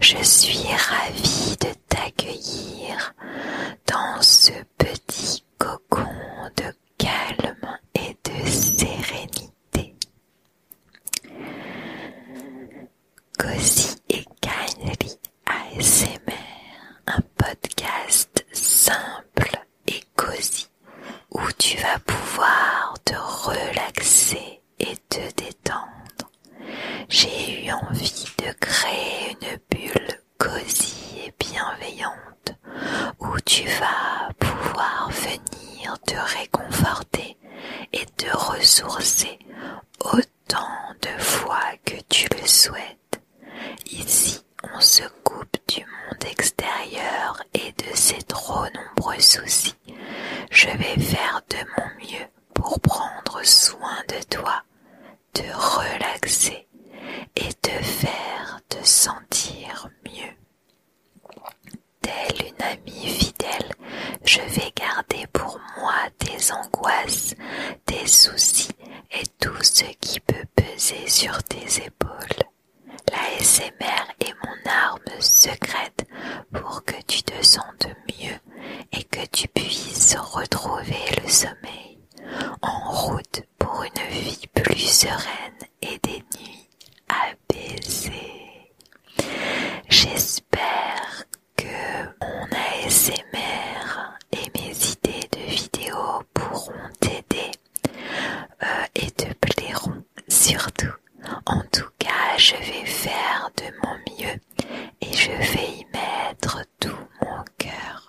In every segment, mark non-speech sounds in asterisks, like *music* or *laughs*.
Je suis ravie de t'accueillir dans ce petit cocon de calme et de sérénité. Cozy et Canary ASMR, un podcast simple et cosy où tu vas pouvoir te relaxer et te ressourcer autant de fois que tu le souhaites. Ici, on se coupe du monde extérieur et de ses trop nombreux soucis. Je vais faire de mon mieux pour prendre soin de toi, te relaxer et te faire te sentir mieux. Telle une amie fidèle, je vais garder pour moi tes angoisses, tes soucis et tout ce qui peut peser sur tes épaules. La SMR est mon arme secrète pour que tu te sentes mieux et que tu puisses retrouver le sommeil en route pour une vie plus sereine et des nuits apaisées. J'espère que mon ASMR et mes idées de vidéos pourront t'aider euh, et te plairont surtout. En tout cas, je vais faire de mon mieux et vais y mettre tout mon cœur.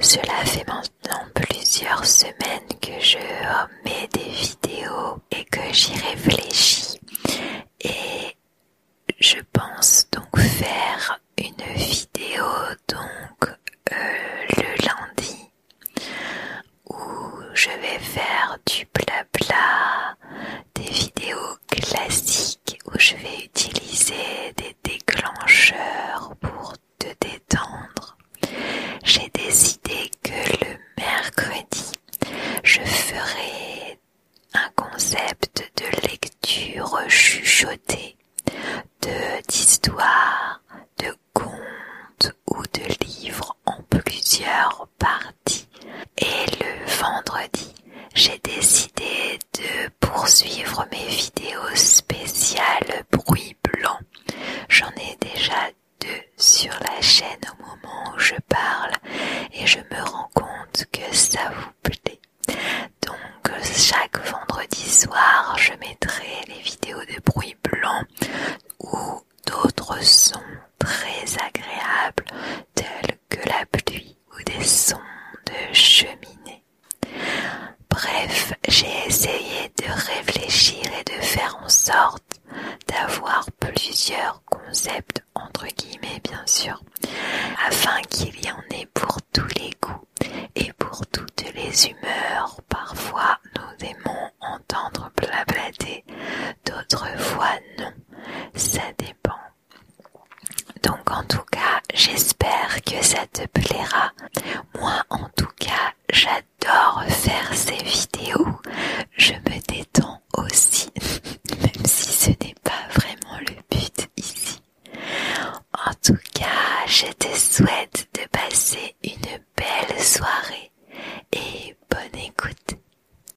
Cela fait maintenant plusieurs semaines que je mets des vidéos et que j'y réfléchis et je pense donc faire une vidéo donc euh, le lundi où je vais faire du blabla, des vidéos classiques où je vais utiliser des déclencheurs pour te détendre. J'ai décidé que le mercredi, je ferai un concept de lecture chuchotée, de d'histoire, de contes ou de livres en plusieurs parties. Et le vendredi, j'ai décidé de poursuivre mes vidéos spéciales bruit blanc. J'en ai déjà deux sur la chaîne au moment où je parle et je me rends compte que ça vous plaît je mettrai les vidéos de bruit blanc ou d'autres sons très agréables tels que la pluie ou des sons de cheminée. Bref, j'ai essayé de réfléchir et de faire en sorte d'avoir plusieurs concepts entre guillemets bien sûr afin qu'il y en J'espère que ça te plaira. Moi, en tout cas, j'adore faire ces vidéos. Je me détends aussi, *laughs* même si ce n'est pas vraiment le but ici. En tout cas, je te souhaite de passer une belle soirée